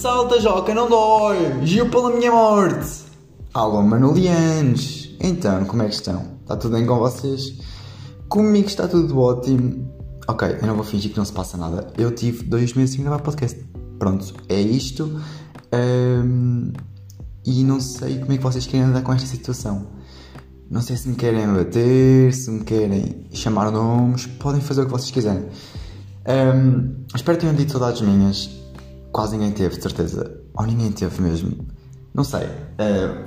Salta, Joca, não dói! Gil pela minha morte! Alô, Manulianos! Então, como é que estão? Está tudo bem com vocês? Comigo está tudo ótimo. Ok, eu não vou fingir que não se passa nada. Eu tive dois meses sem gravar podcast. Pronto, é isto. Um, e não sei como é que vocês querem andar com esta situação. Não sei se me querem bater, se me querem chamar nomes, podem fazer o que vocês quiserem. Um, espero que tenham dito saudades minhas. Quase ninguém teve, de certeza. Ou ninguém teve mesmo. Não sei. Uh,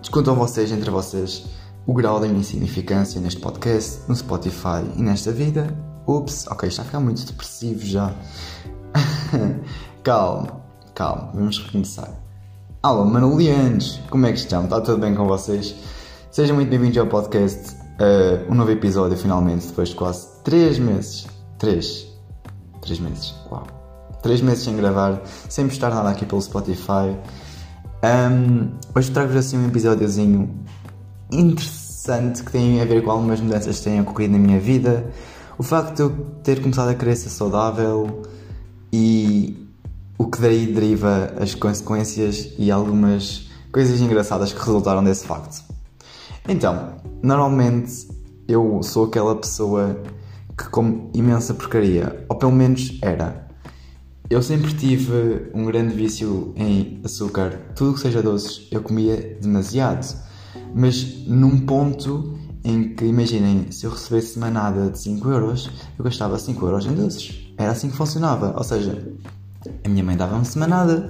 discutam vocês, entre vocês, o grau da insignificância neste podcast, no Spotify e nesta vida. Ups, ok, está a ficar muito depressivo já. calma, calma, vamos recomeçar. Alô, Manulianos, como é que estão? Está tudo bem com vocês? Sejam muito bem-vindos ao podcast. Uh, um novo episódio, finalmente, depois de quase 3 meses. 3. 3 meses, uau. 3 meses sem gravar, sem postar nada aqui pelo Spotify. Um, hoje trago-vos assim um episódiozinho interessante que tem a ver com algumas mudanças que têm ocorrido na minha vida. O facto de eu ter começado a ser saudável e o que daí deriva as consequências e algumas coisas engraçadas que resultaram desse facto. Então, normalmente eu sou aquela pessoa que come imensa porcaria, ou pelo menos era. Eu sempre tive um grande vício em açúcar. Tudo que seja doces eu comia demasiado. Mas num ponto em que, imaginem, se eu recebesse uma nada de 5 euros, eu gastava 5 euros em doces. Era assim que funcionava. Ou seja, a minha mãe dava-me semanada,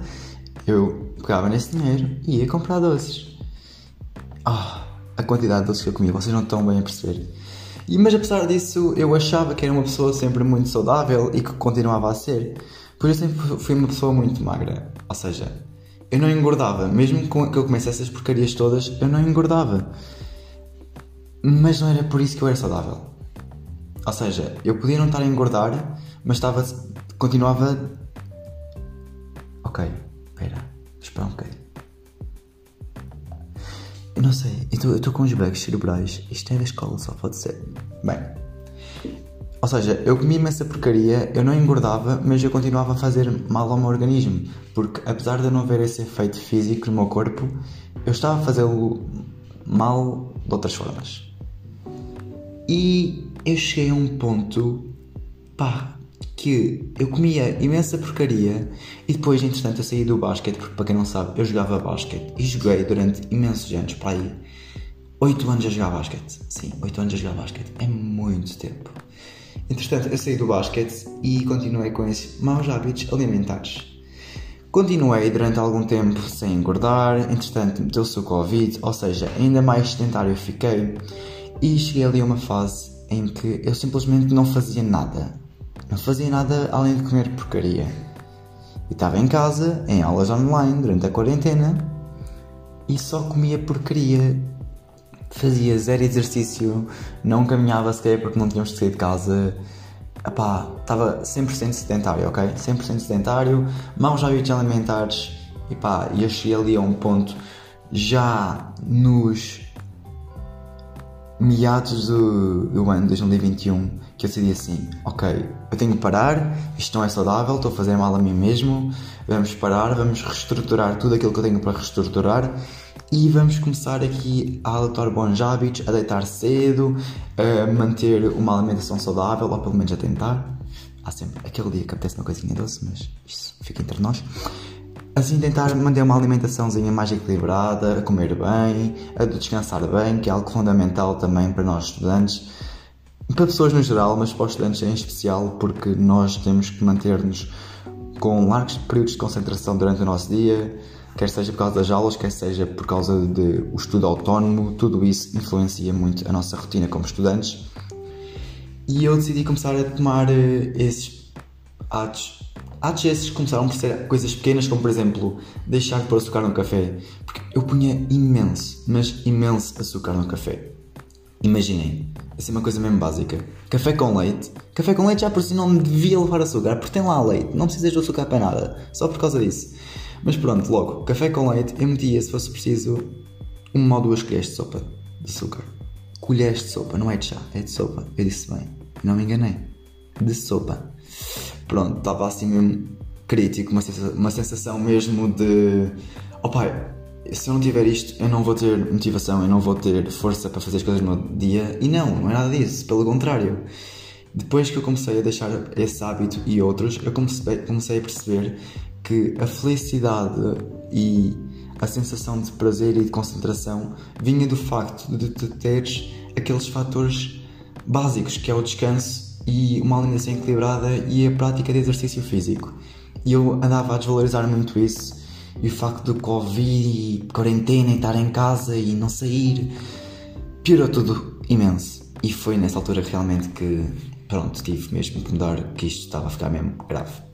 eu pegava nesse dinheiro e ia comprar doces. Ah, a quantidade de doces que eu comia, vocês não estão bem a perceber. E, mas apesar disso, eu achava que era uma pessoa sempre muito saudável e que continuava a ser. Pois eu sempre fui uma pessoa muito magra. Ou seja, eu não engordava. Mesmo que eu comece essas porcarias todas, eu não engordava. Mas não era por isso que eu era saudável. Ou seja, eu podia não estar a engordar, mas estava, continuava. Ok, espera, espera um bocadinho. Eu não sei, eu estou com os bugs cerebrais. Isto é da escola, só pode ser. Bem, ou seja, eu comia imensa porcaria, eu não engordava, mas eu continuava a fazer mal ao meu organismo. Porque apesar de eu não ver esse efeito físico no meu corpo, eu estava a fazê-lo mal de outras formas. E eu cheguei a um ponto, pá, que eu comia imensa porcaria e depois, entretanto, eu saí do basquete, porque para quem não sabe, eu jogava basquete e joguei durante imensos anos, para aí 8 anos a jogar basquete. Sim, 8 anos a jogar basquete. É muito tempo. Entretanto, eu saí do basquete e continuei com esses maus hábitos alimentares. Continuei durante algum tempo sem engordar, entretanto, meteu-se o Covid, ou seja, ainda mais sedentário fiquei e cheguei ali a uma fase em que eu simplesmente não fazia nada. Não fazia nada além de comer porcaria. E estava em casa, em aulas online, durante a quarentena, e só comia porcaria. Fazia zero exercício, não caminhava sequer porque não tínhamos de sair de casa. Epá, estava 100% sedentário, ok? 100% sedentário, maus hábitos alimentares. E pá, eu cheguei ali a um ponto já nos meados do, do ano 2021 que eu decidi assim, ok, eu tenho que parar, isto não é saudável, estou a fazer mal a mim mesmo, vamos parar, vamos reestruturar tudo aquilo que eu tenho para reestruturar e vamos começar aqui a adotar bons hábitos, a deitar cedo, a manter uma alimentação saudável, ou pelo menos a tentar. Há sempre aquele dia que apetece uma coisinha doce, mas isso fica entre nós. Assim, tentar manter uma alimentaçãozinha mais equilibrada, a comer bem, a descansar bem, que é algo fundamental também para nós estudantes, para pessoas no geral, mas para os estudantes em especial, porque nós temos que manter-nos com largos períodos de concentração durante o nosso dia, quer seja por causa das aulas, quer seja por causa do estudo autónomo, tudo isso influencia muito a nossa rotina como estudantes. E eu decidi começar a tomar eh, esses atos Atos esses começaram por ser coisas pequenas, como por exemplo, deixar de pôr açúcar no café. Porque eu punha imenso, mas imenso açúcar no café. Imaginem, assim uma coisa mesmo básica. Café com leite. Café com leite já por si não devia levar açúcar, porque tem lá leite. Não precisas de açúcar para nada, só por causa disso. Mas pronto, logo, café com leite, eu metia, se fosse preciso, uma ou duas colheres de sopa de açúcar. Colheres de sopa, não é de chá, é de sopa. Eu disse bem, não me enganei. De sopa. Pronto, estava assim mesmo crítico, uma sensação, uma sensação mesmo de. Oh pai, se eu não tiver isto, eu não vou ter motivação, eu não vou ter força para fazer as coisas no dia. E não, não é nada disso, pelo contrário. Depois que eu comecei a deixar esse hábito e outros, eu comecei, comecei a perceber que a felicidade e a sensação de prazer e de concentração vinha do facto de tu teres aqueles fatores básicos que é o descanso e uma alimentação equilibrada e a prática de exercício físico. E eu andava a desvalorizar muito isso e o facto do Covid e quarentena e estar em casa e não sair piorou tudo imenso. E foi nessa altura realmente que, pronto, tive mesmo que mudar, que isto estava a ficar mesmo grave.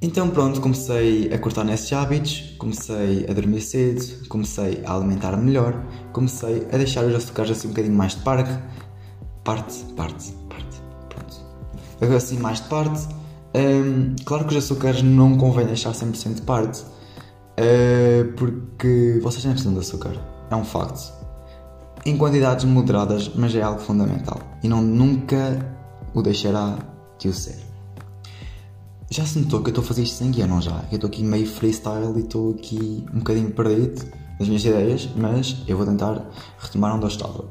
Então pronto, comecei a cortar nesses hábitos, comecei a dormir cedo, comecei a alimentar melhor, comecei a deixar os açúcares assim um bocadinho mais de parte, parte, parte, parte, pronto. Assim mais de parte. Um, claro que os açúcares não convém deixar 100% de parte, uh, porque vocês não precisam de açúcar, é um facto. Em quantidades moderadas, mas é algo fundamental e não nunca o deixará de o ser. Já se notou que eu estou a fazer isto sem guia, não já? Eu estou aqui meio freestyle e estou aqui um bocadinho perdido nas minhas ideias, mas eu vou tentar retomar onde eu estava.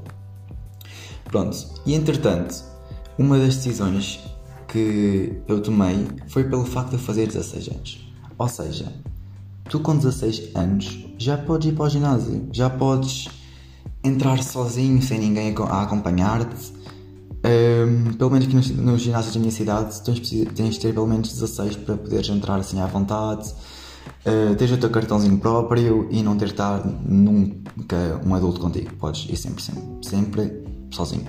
Pronto, e entretanto, uma das decisões que eu tomei foi pelo facto de fazer 16 anos. Ou seja, tu com 16 anos já podes ir para o ginásio, já podes entrar sozinho, sem ninguém a acompanhar-te, um, pelo menos aqui nos, nos ginásios da minha cidade tens, tens de ter pelo menos 16 para poderes entrar assim à vontade. Uh, tens o teu cartãozinho próprio e não ter de estar nunca um adulto contigo. Podes ir sempre, sempre, sempre sozinho.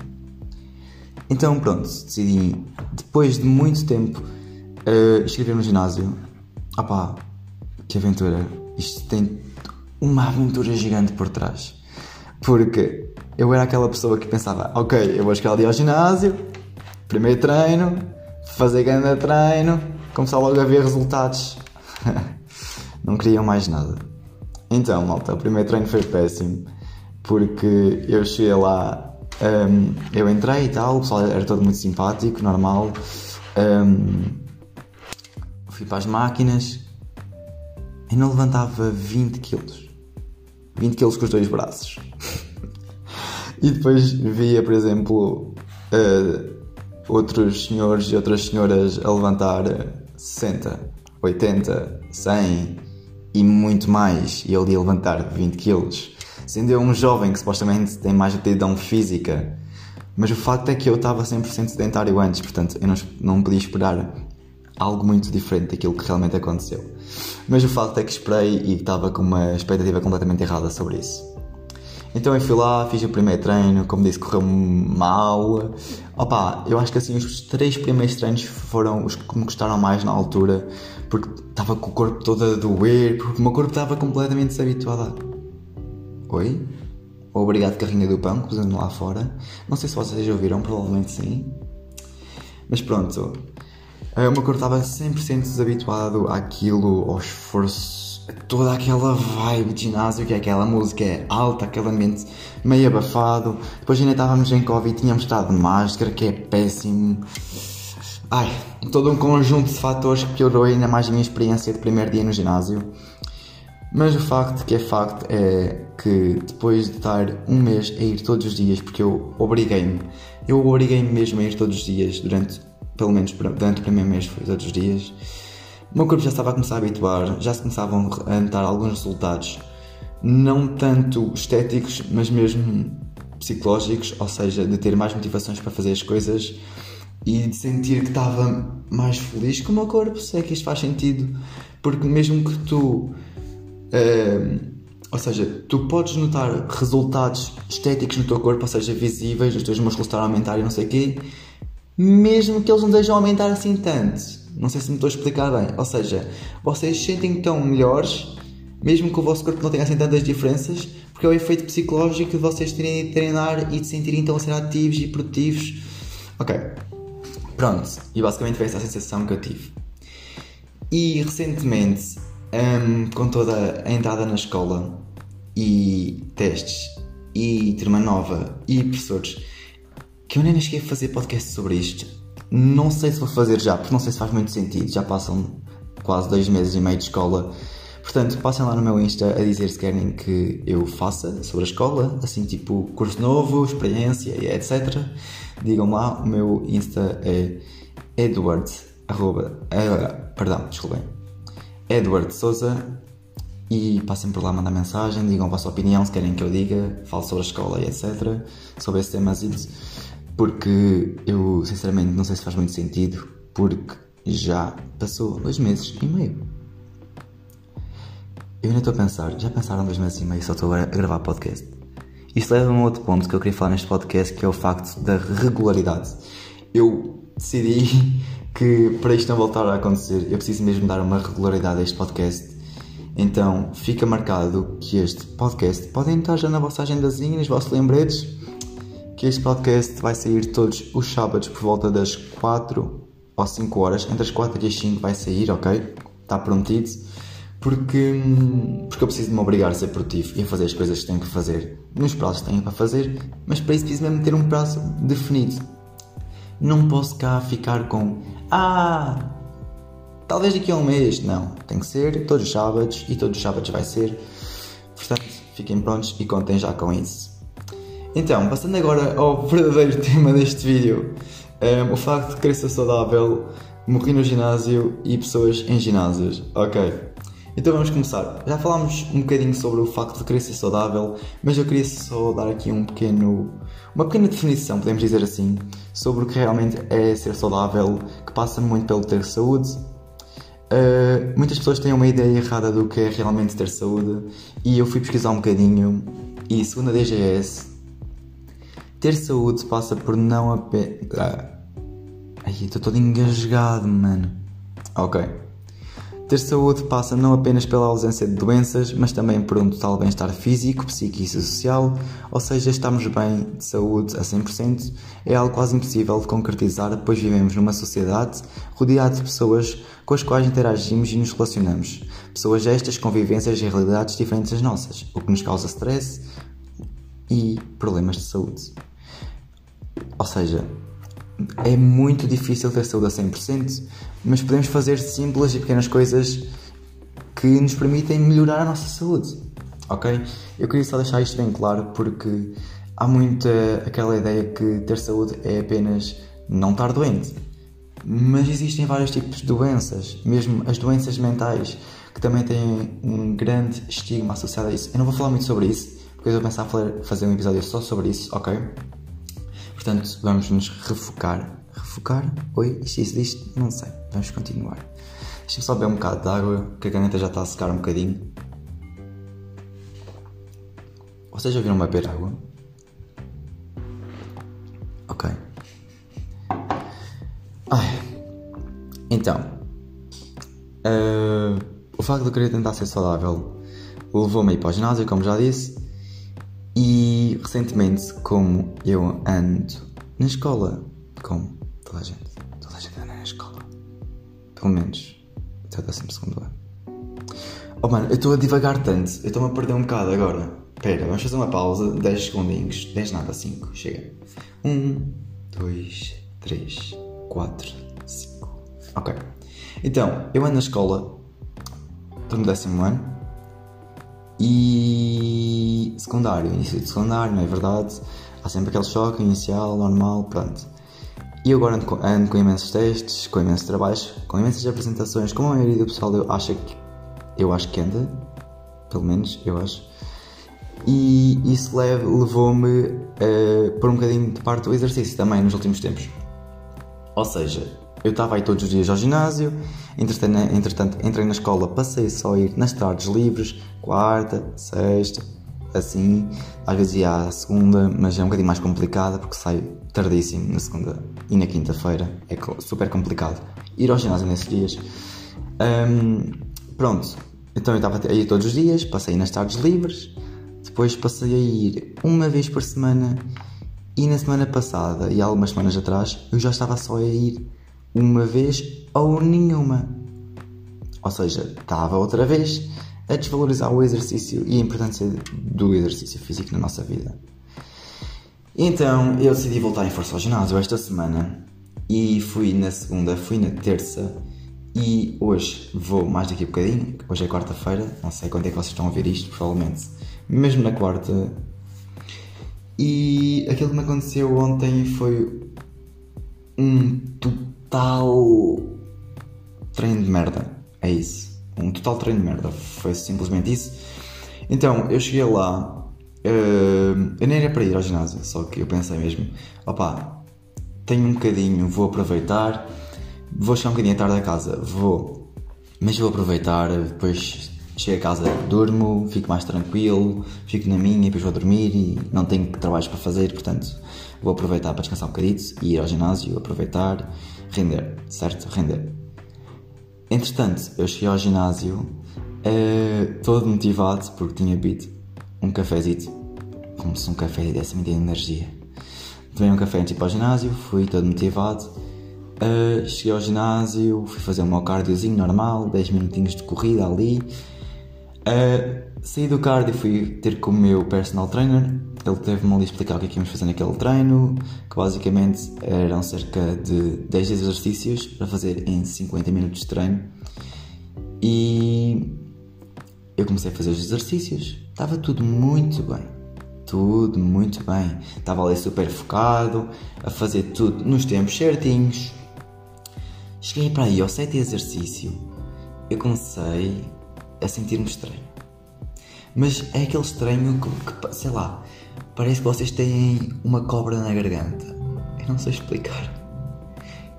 Então pronto, decidi, depois de muito tempo, uh, inscrever no ginásio. Opá, que aventura! Isto tem uma aventura gigante por trás. Porque eu era aquela pessoa que pensava, ok, eu vou chegar ali ao ginásio, primeiro treino, fazer grande treino, começar logo a ver resultados. não queriam mais nada. Então, malta, o primeiro treino foi péssimo, porque eu cheguei lá, um, eu entrei e tal, o pessoal era todo muito simpático, normal. Um, fui para as máquinas e não levantava 20 quilos. 20 quilos com os dois braços. E depois via, por exemplo, uh, outros senhores e outras senhoras a levantar 60, 80, 100 e muito mais, e ele ia levantar 20 quilos. Sendo eu um jovem que supostamente tem mais aptidão física, mas o facto é que eu estava 100% sedentário antes, portanto eu não, não podia esperar algo muito diferente daquilo que realmente aconteceu. Mas o facto é que esperei e estava com uma expectativa completamente errada sobre isso. Então eu fui lá, fiz o primeiro treino, como disse, correu mal. Opa, eu acho que assim os três primeiros treinos foram os que me gostaram mais na altura, porque estava com o corpo todo a doer, porque o meu corpo estava completamente desabituado. Oi? Obrigado, carrinha do pão, que lá fora. Não sei se vocês já ouviram, provavelmente sim. Mas pronto, eh, o meu corpo estava 100% desabituado àquilo, ao esforço toda aquela vibe de ginásio, que é aquela música é alta, aquele ambiente meio abafado. Depois ainda estávamos em Covid, tínhamos estado de máscara, que é péssimo. Ai, todo um conjunto de fatores que piorou ainda mais a minha experiência de primeiro dia no ginásio. Mas o facto que é facto é que depois de estar um mês a ir todos os dias, porque eu obriguei-me, eu obriguei-me mesmo a ir todos os dias, durante, pelo menos durante o primeiro mês foi todos os dias, o meu corpo já estava a começar a habituar, já se começavam a notar alguns resultados, não tanto estéticos, mas mesmo psicológicos, ou seja, de ter mais motivações para fazer as coisas e de sentir que estava mais feliz com o meu corpo. Sei que isto faz sentido, porque mesmo que tu. Uh, ou seja, tu podes notar resultados estéticos no teu corpo, ou seja, visíveis, os teus músculos estão a aumentar e não sei o quê, mesmo que eles não deixem aumentar assim tanto. Não sei se me estou a explicar bem. Ou seja, vocês sentem tão melhores, mesmo que o vosso corpo não tenha assim tantas diferenças, porque é o efeito psicológico de vocês terem de treinar e de sentirem então a ser ativos e produtivos. Ok. Pronto. E basicamente foi essa a sensação que eu tive. E recentemente, um, com toda a entrada na escola e testes e turma nova e professores, que eu nem cheguei a fazer podcast sobre isto Não sei se vou fazer já, porque não sei se faz muito sentido. Já passam quase dois meses e meio de escola. Portanto, passem lá no meu Insta a dizer se querem que eu faça sobre a escola, assim tipo curso novo, experiência etc. Digam lá, o meu Insta é Edward, arroba, uh, perdão, desculpem, Edward Souza e passem por lá mandar mensagem, digam a vossa opinião, se querem que eu diga, falo sobre a escola e etc. Sobre esse tema, porque eu sinceramente não sei se faz muito sentido, porque já passou dois meses e meio. Eu ainda estou a pensar, já pensaram dois meses e meio só estou a gravar podcast? Isto leva a um outro ponto que eu queria falar neste podcast, que é o facto da regularidade. Eu decidi que para isto não voltar a acontecer, eu preciso mesmo dar uma regularidade a este podcast então fica marcado que este podcast podem estar já na vossa agendazinha, nos vossos lembretes, que este podcast vai sair todos os sábados por volta das 4 ou 5 horas, entre as 4 e as 5 vai sair, ok? Está prometido. Porque, porque eu preciso de me obrigar a ser produtivo e a fazer as coisas que tenho que fazer nos prazos que tenho para fazer, mas para isso preciso mesmo ter um prazo definido. Não posso cá ficar com Ah, Talvez daqui a um mês, não. Tem que ser todos os sábados e todos os sábados vai ser. Portanto, fiquem prontos e contem já com isso. Então, passando agora ao verdadeiro tema deste vídeo, um, ehm, o facto de querer ser saudável, morrer no ginásio e pessoas em ginásios. Ok. Então vamos começar. Já falámos um bocadinho sobre o facto de querer ser saudável, mas eu queria só dar aqui um pequeno, uma pequena definição, podemos dizer assim, sobre o que realmente é ser saudável, que passa muito pelo ter saúde, Uh, muitas pessoas têm uma ideia errada do que é realmente ter saúde e eu fui pesquisar um bocadinho e segundo a DGS ter saúde passa por não apenas... Ah. Ai, estou todo engasgado, mano. Ok. Ter saúde passa não apenas pela ausência de doenças, mas também por um total bem-estar físico, psíquico e social, ou seja, estamos bem de saúde a 100% é algo quase impossível de concretizar, pois vivemos numa sociedade rodeada de pessoas com as quais interagimos e nos relacionamos. Pessoas estas com vivências e realidades diferentes das nossas, o que nos causa stress e problemas de saúde. Ou seja, é muito difícil ter saúde a 100%, mas podemos fazer simples e pequenas coisas que nos permitem melhorar a nossa saúde. Ok? Eu queria só deixar isto bem claro porque há muita aquela ideia que ter saúde é apenas não estar doente. Mas existem vários tipos de doenças, mesmo as doenças mentais, que também têm um grande estigma associado a isso. Eu não vou falar muito sobre isso, porque eu vou pensar em fazer um episódio só sobre isso, ok? Portanto, vamos nos refocar. Refocar? Oi? Isto existe? Não sei. Vamos continuar. Deixa-me só beber um bocado de água, que a caneta já está a secar um bocadinho. Vocês já viram beber água? Ok. Ai. Então. Uh, o facto de eu querer tentar ser saudável levou-me a para o ginásio, como já disse. E recentemente, como eu ando na escola, como toda a gente, toda a gente anda na escola, pelo menos até o 12 ano. Oh mano, eu estou a divagar tanto, eu estou-me a perder um bocado agora. Espera, vamos fazer uma pausa, 10 segundinhos, 10 nada, 5, chega. 1, 2, 3, 4, 5. Ok. Então, eu ando na escola, estou no décimo ano, e secundário, início de secundário, não é verdade? Há sempre aquele choque inicial, normal, pronto. E agora ando com, ando com imensos testes, com imensos trabalhos, com imensas apresentações, como a maioria do pessoal eu acho que eu acho que anda, pelo menos eu acho. E isso levou-me uh, por um bocadinho de parte do exercício também nos últimos tempos. Ou seja, eu estava aí todos os dias ao ginásio, entretanto, entretanto entrei na escola, passei só a ir nas tardes livres, quarta, sexta, assim, às vezes ia à segunda, mas é um bocadinho mais complicada porque saio tardíssimo na segunda e na quinta-feira, é super complicado ir ao ginásio nesses dias. Um, pronto, então eu estava a ir todos os dias, passei nas tardes livres, depois passei a ir uma vez por semana e na semana passada e algumas semanas atrás eu já estava só a ir uma vez ou nenhuma. Ou seja, estava outra vez a desvalorizar o exercício e a importância do exercício físico na nossa vida. Então eu decidi voltar em força ao ginásio esta semana E fui na segunda, fui na terça e hoje vou mais daqui a bocadinho. Hoje é quarta-feira, não sei quando é que vocês estão a ver isto, provavelmente mesmo na quarta. E aquilo que me aconteceu ontem foi um total treino de merda. É isso. Um total treino de merda. Foi simplesmente isso. Então, eu cheguei lá. Uh, eu nem era para ir ao ginásio, só que eu pensei mesmo: opá, tenho um bocadinho, vou aproveitar. Vou chegar um bocadinho tarde a casa, vou. Mas vou aproveitar, depois chego a casa, durmo, fico mais tranquilo, fico na minha depois vou dormir e não tenho trabalhos para fazer, portanto vou aproveitar para descansar um bocadito e ir ao ginásio, aproveitar, render, certo? Render. Entretanto, eu cheguei ao ginásio uh, todo motivado porque tinha bebido um cafezito, como se um café desse me energia. Tomei um café antes de ir para o ginásio, fui todo motivado. Uh, cheguei ao ginásio, fui fazer o meu cardiozinho normal, 10 minutinhos de corrida ali. Uh, saí do cardio e fui ter com o meu personal trainer. Ele teve-me ali explicar o que é que íamos fazer naquele treino, que basicamente eram cerca de 10 exercícios para fazer em 50 minutos de treino. E eu comecei a fazer os exercícios, estava tudo muito bem. Tudo muito bem. Estava ali super focado, a fazer tudo nos tempos certinhos. Cheguei para aí ao sétimo exercício, eu comecei a sentir-me estranho. Mas é aquele estranho que, que, sei lá, parece que vocês têm uma cobra na garganta. Eu não sei explicar.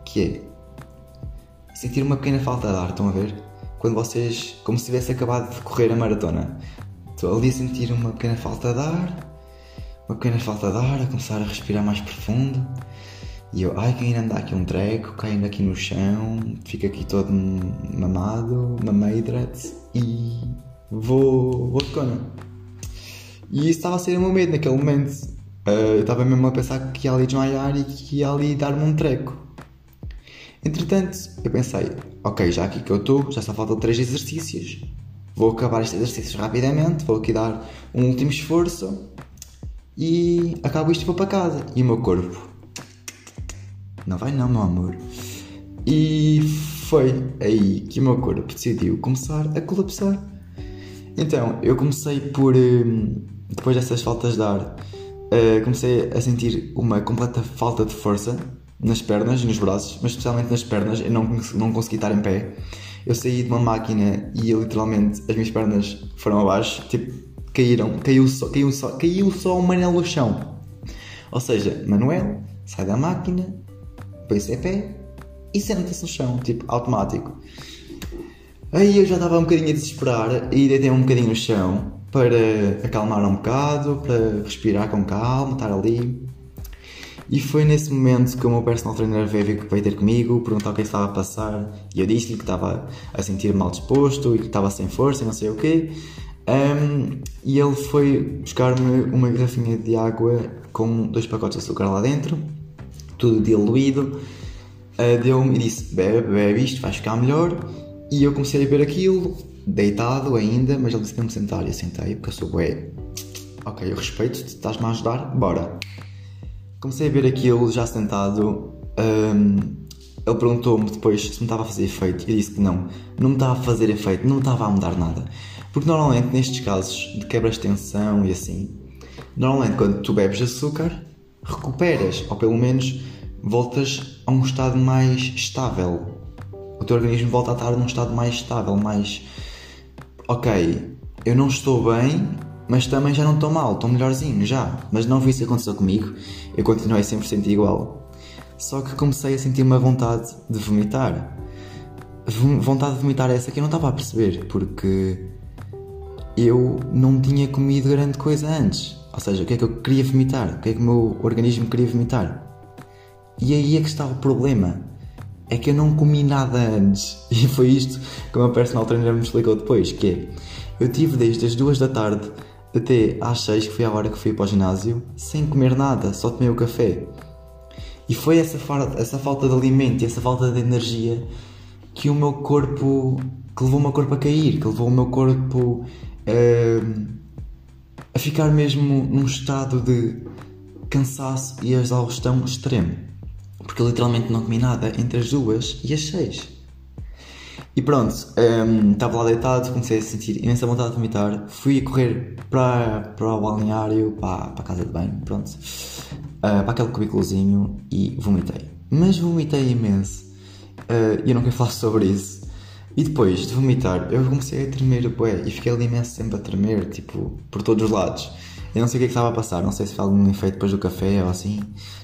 Que é sentir uma pequena falta de ar, estão a ver? Quando vocês, como se tivesse acabado de correr a maratona. Estou ali a sentir uma pequena falta de ar, uma pequena falta de ar, a começar a respirar mais profundo. E eu, ai, que ainda anda aqui um treco, caindo aqui no chão, fico aqui todo mamado, mameidrate e vou, vou de cona. E isso estava a ser o meu medo naquele momento. Uh, eu estava mesmo a pensar que ia ali desmaiar e que ia ali dar-me um treco. Entretanto, eu pensei, ok, já aqui que eu estou, já só faltam 3 exercícios. Vou acabar estes exercícios rapidamente, vou aqui dar um último esforço e acabo isto e vou para casa. E o meu corpo não vai não, meu amor. E foi aí que o meu corpo decidiu começar a colapsar. Então, eu comecei por. Hum, depois dessas faltas de ar, eh, comecei a sentir uma completa falta de força nas pernas e nos braços, mas especialmente nas pernas. Eu não, não consegui estar em pé. Eu saí de uma máquina e literalmente as minhas pernas foram abaixo, tipo, caíram, caiu só, caiu só, caiu só o Manel no chão. Ou seja, Manuel sai da máquina, põe-se em pé e senta-se no chão, tipo, automático. Aí eu já estava um bocadinho a desesperar e deitei um bocadinho no chão para acalmar um bocado, para respirar com calma, estar ali. E foi nesse momento que o meu personal trainer veio, veio ter comigo, perguntar o que é estava a passar e eu disse-lhe que estava a sentir mal disposto e que estava sem força e não sei o quê. Um, e ele foi buscar-me uma garrafinha de água com dois pacotes de açúcar lá dentro tudo diluído. Uh, Deu-me e disse: bebe, bebe isto, vai ficar melhor. E eu comecei a beber aquilo, deitado ainda, mas ele disse: me sentar. E eu sentei, porque eu sou bué. Ok, eu respeito-te, estás-me a ajudar, bora. Comecei a beber aquilo já sentado. Um, ele perguntou-me depois se me estava a fazer efeito. Eu disse que não, não me estava a fazer efeito, não me estava a mudar nada. Porque normalmente nestes casos de quebras de tensão e assim, normalmente quando tu bebes açúcar, recuperas, ou pelo menos voltas a um estado mais estável. O teu organismo volta a estar num estado mais estável, mais. Ok, eu não estou bem, mas também já não estou mal, estou melhorzinho já. Mas não vi isso acontecer comigo, eu continuei 100% igual. Só que comecei a sentir uma vontade de vomitar. Vontade de vomitar essa que eu não estava a perceber, porque eu não tinha comido grande coisa antes. Ou seja, o que é que eu queria vomitar? O que é que o meu organismo queria vomitar? E aí é que está o problema. É que eu não comi nada antes. E foi isto que o meu personal trainer me explicou depois, que é, eu tive desde as duas da tarde até às seis, que foi a hora que fui para o ginásio, sem comer nada, só tomei o café. E foi essa, essa falta de alimento e essa falta de energia que o meu corpo, que levou o meu corpo a cair, que levou o meu corpo... Uh, a ficar mesmo num estado de cansaço e exaustão extremo. Porque literalmente não comi nada entre as duas e as seis. E pronto, um, estava lá deitado, comecei a sentir imensa vontade de vomitar. Fui a correr para, para o balneário, para, para a casa de banho, pronto, uh, para aquele cubículozinho e vomitei. Mas vomitei imenso. Uh, eu não quero falar sobre isso. E depois de vomitar, eu comecei a tremer bué, e fiquei ali imenso sempre a tremer, tipo, por todos os lados. Eu não sei o que é que estava a passar, não sei se foi algum efeito depois do café ou assim,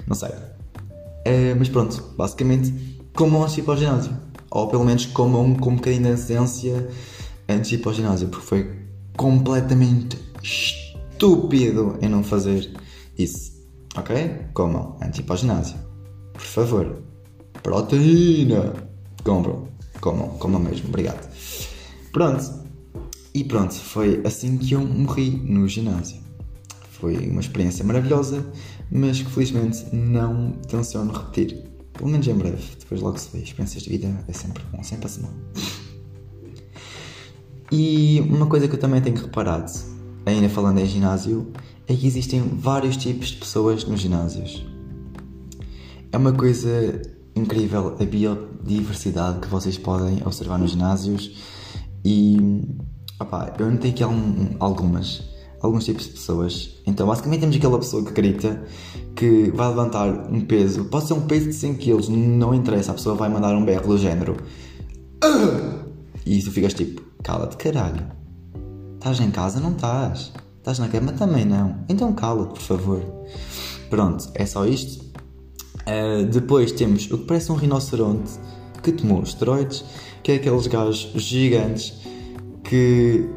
não sei. Uh, mas pronto, basicamente, comam antes de ir para o ginásio. Ou pelo menos comam com um bocadinho de antecedência antes de ir para o ginásio, porque foi completamente estúpido em não fazer isso. Ok? Comam antes de ir para o ginásio. Por favor. Proteína! Compram. Comam, comam mesmo. Obrigado. Pronto. E pronto, foi assim que eu morri no ginásio. Foi uma experiência maravilhosa, mas que felizmente não tenciono repetir. Pelo menos em breve, depois logo se vê. Experiências de vida é sempre bom, sempre assim. E uma coisa que eu também tenho reparado, ainda falando em ginásio, é que existem vários tipos de pessoas nos ginásios. É uma coisa incrível a biodiversidade que vocês podem observar nos ginásios e opá, eu notei aqui algumas alguns tipos de pessoas. Então, basicamente, temos aquela pessoa que grita que vai levantar um peso, pode ser um peso de 100 kg, não interessa, a pessoa vai mandar um berro do género. E tu ficas tipo, cala-te, caralho. Estás em casa? Não estás. Estás na cama? Também não. Então cala-te, por favor. Pronto, é só isto. Uh, depois temos o que parece um rinoceronte que tomou esteroides, que é aqueles gajos gigantes que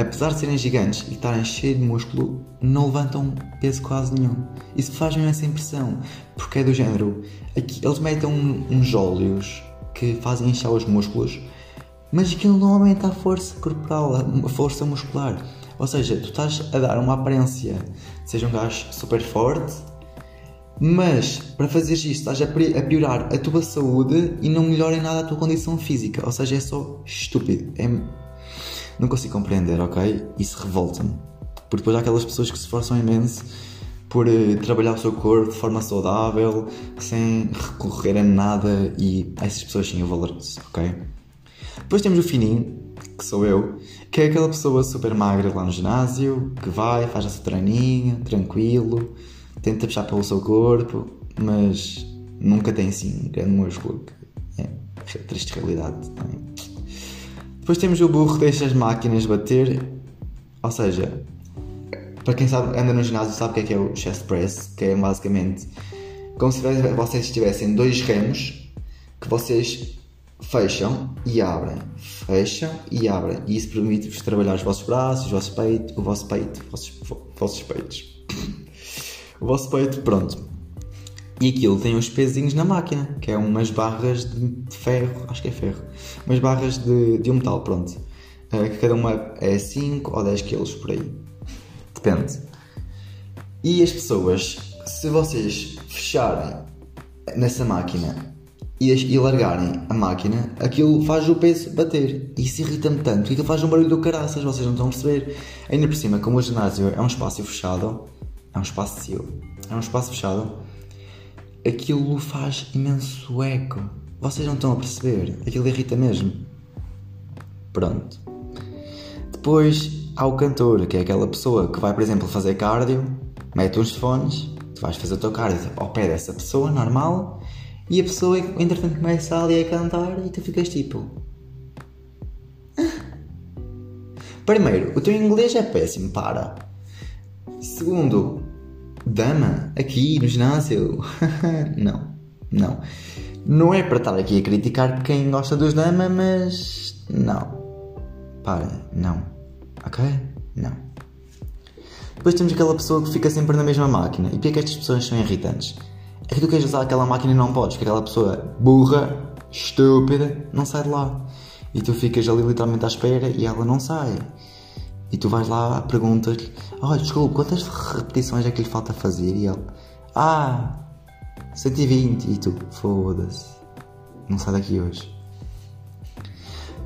apesar de serem gigantes e estarem cheios de músculo, não levantam peso quase nenhum. Isso faz-me essa impressão, porque é do género. Aqui, eles metem uns óleos que fazem inchar os músculos, mas aquilo não aumenta a força corporal, a força muscular. Ou seja, tu estás a dar uma aparência seja um gajo super forte, mas para fazer isto estás a piorar a tua saúde e não melhora em nada a tua condição física. Ou seja, é só estúpido. É não consigo compreender, ok? Isso revolta-me. Porque depois há aquelas pessoas que se esforçam imenso por uh, trabalhar o seu corpo de forma saudável, sem recorrer a nada, e essas pessoas sim eu valorizo, ok? Depois temos o fininho, que sou eu, que é aquela pessoa super magra lá no ginásio, que vai, faz a sua treininho, tranquilo, tenta puxar pelo seu corpo, mas nunca tem assim grande músculo. É, é triste realidade também. Depois temos o burro que deixa as máquinas bater, ou seja, para quem sabe, anda no ginásio sabe o que é que é o chest press, que é basicamente como se vocês tivessem dois remos que vocês fecham e abrem, fecham e abrem, e isso permite-vos trabalhar os vossos braços, os vossos peitos, o vosso peito, os vossos, vossos peitos. O vosso peito, pronto. E aquilo tem uns pezinhos na máquina, que é umas barras de ferro, acho que é ferro, umas barras de, de um metal, pronto. Uh, que cada uma é 5 ou 10 kg por aí. Depende. E as pessoas, se vocês fecharem nessa máquina e, e largarem a máquina, aquilo faz o peso bater. E isso irrita-me tanto, que aquilo faz um barulho do caraças, vocês não estão a perceber. Ainda por cima, como o ginásio é um espaço fechado, é um espaço seu, é um espaço fechado aquilo faz imenso eco. Vocês não estão a perceber, aquilo irrita mesmo. Pronto. Depois há o cantor, que é aquela pessoa que vai, por exemplo, fazer cardio, mete uns fones, tu vais fazer o teu cardio ao pé dessa pessoa, normal, e a pessoa, entretanto, começa ali a cantar e tu ficas tipo. Primeiro, o teu inglês é péssimo, para. Segundo, Dama, aqui no ginásio. não, não. Não é para estar aqui a criticar quem gosta dos dama, mas. Não. Para, não. Ok? Não. Depois temos aquela pessoa que fica sempre na mesma máquina. E porquê é que estas pessoas são irritantes? É que tu queres usar aquela máquina e não podes, porque aquela pessoa burra, estúpida, não sai de lá. E tu ficas ali literalmente à espera e ela não sai. E tu vais lá, perguntas-lhe: Olha, desculpa, quantas repetições é que lhe falta fazer? E ele: Ah, 120. E tu: Foda-se, não sai daqui hoje.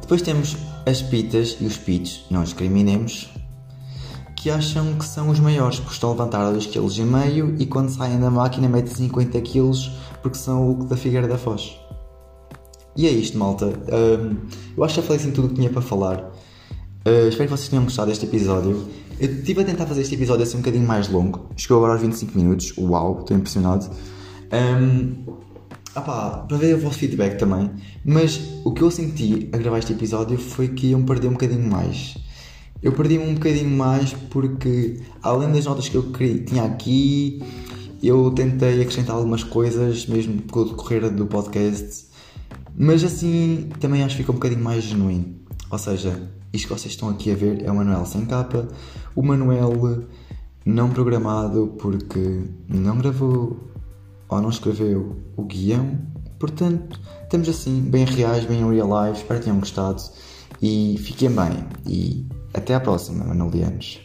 Depois temos as pitas e os pitos, não discriminemos, que acham que são os maiores, porque estão a levantar 2,5 kg e quando saem da máquina metem 50 kg porque são o da Figueira da Foz. E é isto, malta. Um, eu acho que já falei assim tudo o que tinha para falar. Uh, espero que vocês tenham gostado deste episódio. Eu estive a tentar fazer este episódio assim um bocadinho mais longo. Chegou agora aos 25 minutos. Uau, estou impressionado. Um, opá, para ver o vosso feedback também. Mas o que eu senti a gravar este episódio foi que iam perder um bocadinho mais. Eu perdi-me um bocadinho mais porque, além das notas que eu tinha aqui, eu tentei acrescentar algumas coisas, mesmo com o decorrer do podcast mas assim também acho que fica um bocadinho mais genuíno. Ou seja, isto que vocês estão aqui a ver é o Manuel sem capa, o Manuel não programado porque não gravou ou não escreveu o guião. Portanto, estamos assim, bem reais, bem real life. Espero que tenham gostado e fiquem bem. E até à próxima, Manuelianos.